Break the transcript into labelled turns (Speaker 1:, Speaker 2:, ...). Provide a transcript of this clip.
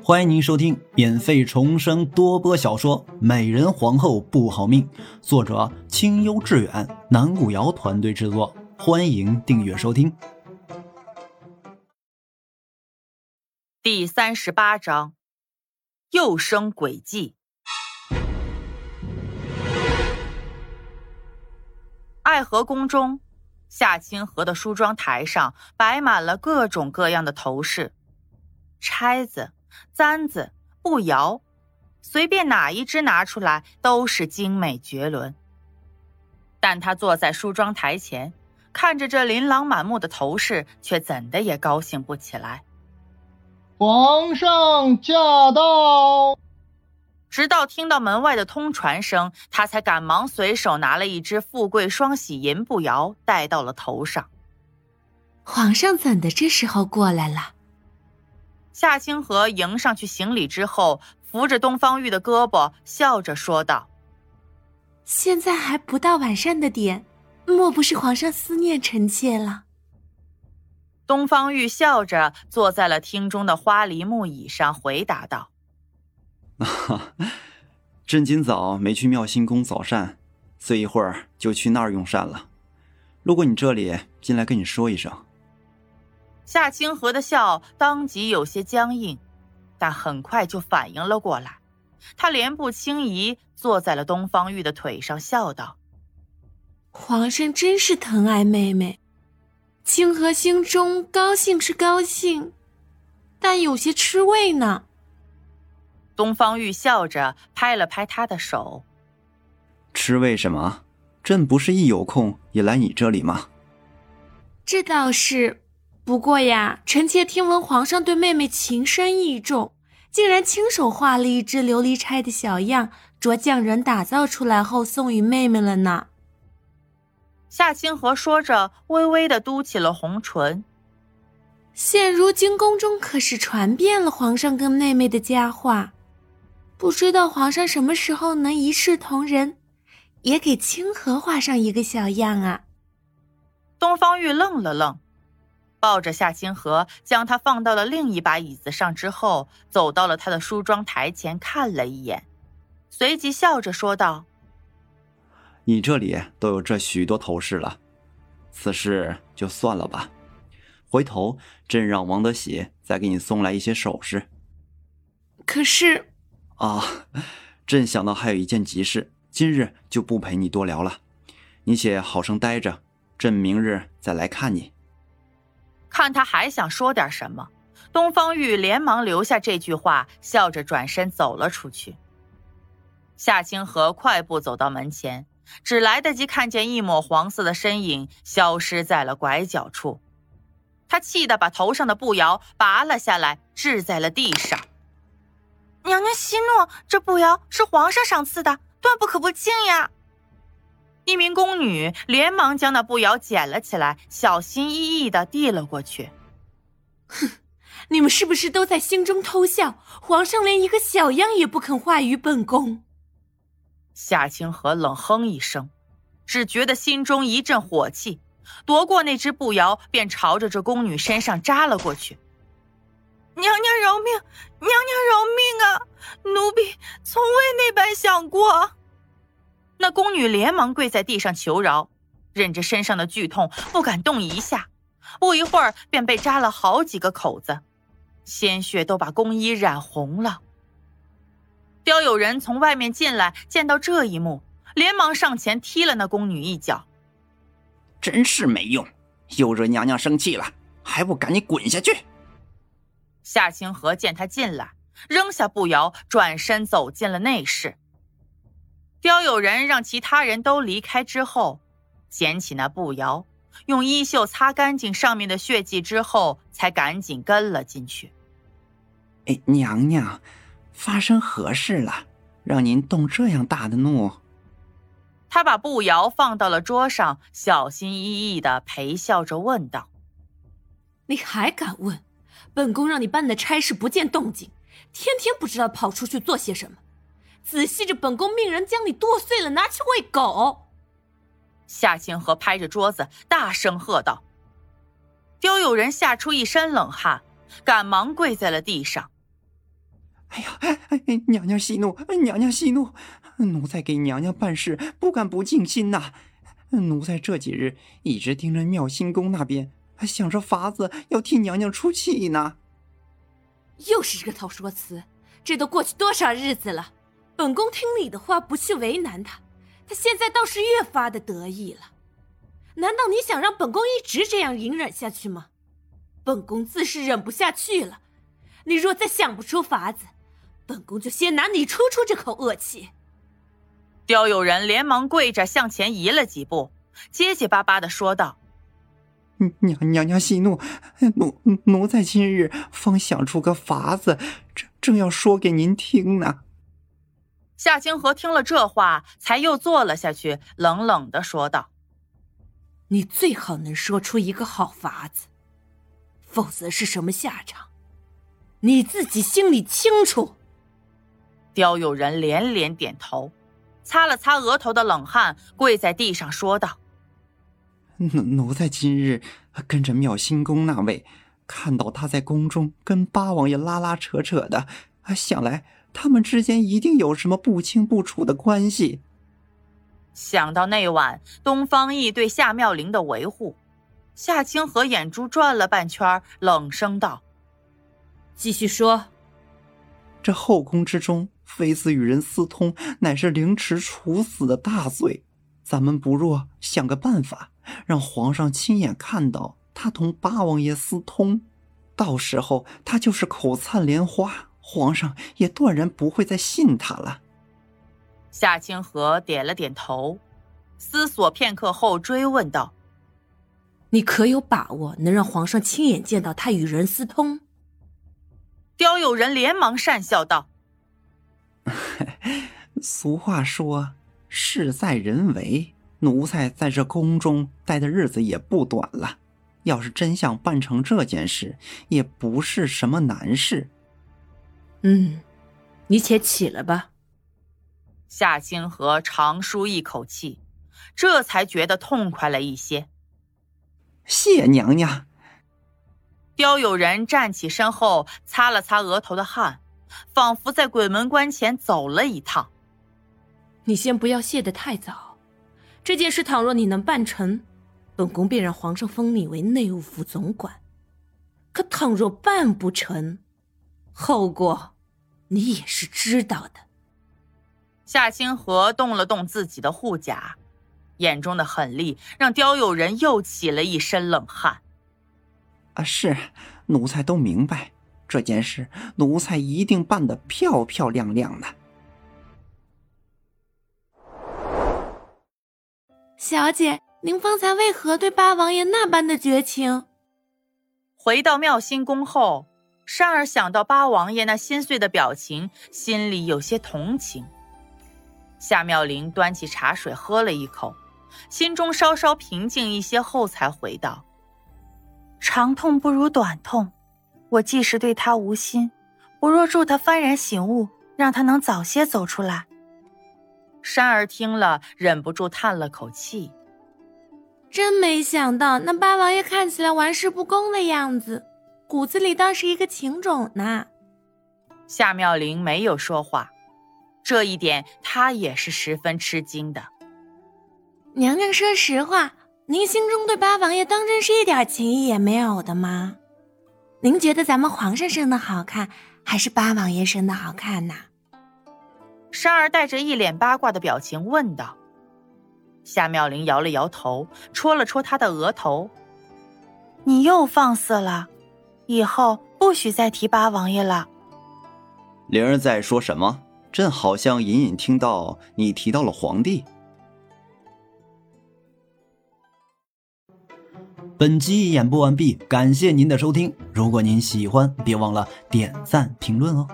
Speaker 1: 欢迎您收听免费重生多播小说《美人皇后不好命》，作者清幽致远，南古瑶团队制作。欢迎订阅收听。
Speaker 2: 第三十八章，又生诡计。爱河宫中，夏清河的梳妆台上摆满了各种各样的头饰、钗子。簪子、步摇，随便哪一只拿出来都是精美绝伦。但他坐在梳妆台前，看着这琳琅满目的头饰，却怎的也高兴不起来。
Speaker 3: 皇上驾到！
Speaker 2: 直到听到门外的通传声，他才赶忙随手拿了一只富贵双喜银步摇戴到了头上。
Speaker 4: 皇上怎的这时候过来了？
Speaker 2: 夏清河迎上去行礼之后，扶着东方玉的胳膊，笑着说道：“
Speaker 4: 现在还不到晚膳的点，莫不是皇上思念臣妾了？”
Speaker 2: 东方玉笑着坐在了厅中的花梨木椅上，回答道：“
Speaker 1: 啊，朕今早没去妙心宫早膳，所以一会儿就去那儿用膳了。路过你这里，进来跟你说一声。”
Speaker 2: 夏清河的笑当即有些僵硬，但很快就反应了过来。他莲步轻移，坐在了东方玉的腿上，笑道：“
Speaker 4: 皇上真是疼爱妹妹。清河心中高兴是高兴，但有些吃味呢。”
Speaker 2: 东方玉笑着拍了拍他的手：“
Speaker 1: 吃味什么？朕不是一有空也来你这里吗？”
Speaker 4: 这倒是。不过呀，臣妾听闻皇上对妹妹情深意重，竟然亲手画了一只琉璃钗的小样，着匠人打造出来后送与妹妹了呢。
Speaker 2: 夏清河说着，微微的嘟起了红唇。
Speaker 4: 现如今宫中可是传遍了皇上跟妹妹的佳话，不知道皇上什么时候能一视同仁，也给清河画上一个小样啊？
Speaker 2: 东方玉愣了愣。抱着夏清河，将他放到了另一把椅子上之后，走到了他的梳妆台前，看了一眼，随即笑着说道：“
Speaker 1: 你这里都有这许多头饰了，此事就算了吧。回头朕让王德喜再给你送来一些首饰。
Speaker 4: 可是……
Speaker 1: 啊，朕想到还有一件急事，今日就不陪你多聊了，你且好生待着，朕明日再来看你。”
Speaker 2: 看他还想说点什么，东方玉连忙留下这句话，笑着转身走了出去。夏清河快步走到门前，只来得及看见一抹黄色的身影消失在了拐角处。他气得把头上的步摇拔了下来，掷在了地上。
Speaker 5: 娘娘息怒，这步摇是皇上赏赐的，断不可不敬呀！
Speaker 2: 一名宫女连忙将那步摇捡了起来，小心翼翼的递了过去。
Speaker 4: 哼，你们是不是都在心中偷笑？皇上连一个小样也不肯化于本宫。
Speaker 2: 夏清河冷哼一声，只觉得心中一阵火气，夺过那只步摇，便朝着这宫女身上扎了过去。
Speaker 5: 娘娘饶命！娘娘饶命啊！奴婢从未那般想过。
Speaker 2: 那宫女连忙跪在地上求饶，忍着身上的剧痛不敢动一下，不一会儿便被扎了好几个口子，鲜血都把宫衣染红了。刁有人从外面进来，见到这一幕，连忙上前踢了那宫女一脚。
Speaker 6: 真是没用，又惹娘娘生气了，还不赶紧滚下去！
Speaker 2: 夏清河见他进来，扔下步摇，转身走进了内室。刁有人让其他人都离开之后，捡起那步摇，用衣袖擦干净上面的血迹之后，才赶紧跟了进去。
Speaker 6: 哎，娘娘，发生何事了？让您动这样大的怒？
Speaker 2: 他把步摇放到了桌上，小心翼翼的陪笑着问道：“
Speaker 4: 你还敢问？本宫让你办的差事不见动静，天天不知道跑出去做些什么。”仔细着，本宫命人将你剁碎了，拿去喂狗。
Speaker 2: 夏清河拍着桌子，大声喝道：“
Speaker 4: 刁有人吓出一身冷汗，赶忙跪在了地上。
Speaker 6: 哎呀，哎，娘娘息怒，娘娘息怒，奴才给娘娘办事不敢不尽心呐。奴才这几日一直盯着妙心宫那边，想着法子要替娘娘出气呢。
Speaker 4: 又是这个套说辞，这都过去多少日子了？本宫听你的话，不去为难他，他现在倒是越发的得意了。难道你想让本宫一直这样隐忍下去吗？本宫自是忍不下去了。你若再想不出法子，本宫就先拿你出出这口恶气。
Speaker 2: 刁有人连忙跪着向前移了几步，结结巴巴的说道：“
Speaker 6: 娘娘娘息怒，奴奴在今日方想出个法子，正正要说给您听呢。”
Speaker 2: 夏清河听了这话，才又坐了下去，冷冷的说道：“
Speaker 4: 你最好能说出一个好法子，否则是什么下场，你自己心里清楚。”
Speaker 2: 刁有人连连点头，擦了擦额头的冷汗，跪在地上说道：“
Speaker 6: 奴奴在今日跟着妙心宫那位，看到他在宫中跟八王爷拉拉扯扯的，想来。”他们之间一定有什么不清不楚的关系。
Speaker 2: 想到那晚东方奕对夏妙玲的维护，夏清河眼珠转了半圈，冷声道：“
Speaker 4: 继续说。
Speaker 6: 这后宫之中，妃子与人私通，乃是凌迟处死的大罪。咱们不若想个办法，让皇上亲眼看到他同八王爷私通，到时候他就是口灿莲花。”皇上也断然不会再信他了。
Speaker 2: 夏清河点了点头，思索片刻后追问道：“
Speaker 4: 你可有把握能让皇上亲眼见到他与人私通？”
Speaker 2: 刁有人连忙讪笑道：“
Speaker 6: 俗话说，事在人为。奴才在这宫中待的日子也不短了，要是真想办成这件事，也不是什么难事。”
Speaker 4: 嗯，你且起来吧。
Speaker 2: 夏清河长舒一口气，这才觉得痛快了一些。
Speaker 6: 谢娘娘。
Speaker 2: 刁有人站起身后，擦了擦额头的汗，仿佛在鬼门关前走了一趟。
Speaker 4: 你先不要谢得太早。这件事倘若你能办成，本宫便让皇上封你为内务府总管。可倘若办不成，后果，你也是知道的。
Speaker 2: 夏清河动了动自己的护甲，眼中的狠厉让刁友人又起了一身冷汗。
Speaker 6: 啊，是，奴才都明白这件事，奴才一定办得漂漂亮亮的。
Speaker 4: 小姐，您方才为何对八王爷那般的绝情？
Speaker 2: 回到妙心宫后。善儿想到八王爷那心碎的表情，心里有些同情。夏妙玲端起茶水喝了一口，心中稍稍平静一些后，才回道：“
Speaker 5: 长痛不如短痛，我既是对他无心，不若助他幡然醒悟，让他能早些走出来。”
Speaker 2: 山儿听了，忍不住叹了口气：“
Speaker 4: 真没想到，那八王爷看起来玩世不恭的样子。”骨子里倒是一个情种呢。
Speaker 2: 夏妙玲没有说话，这一点她也是十分吃惊的。
Speaker 4: 娘娘说实话，您心中对八王爷当真是一点情意也没有的吗？您觉得咱们皇上生的好看，还是八王爷生的好看呢？
Speaker 2: 珊儿带着一脸八卦的表情问道。夏妙玲摇了摇头，戳了戳他的额头：“
Speaker 5: 你又放肆了。”以后不许再提八王爷了。
Speaker 1: 灵儿在说什么？朕好像隐隐听到你提到了皇帝。本集演播完毕，感谢您的收听。如果您喜欢，别忘了点赞评论哦。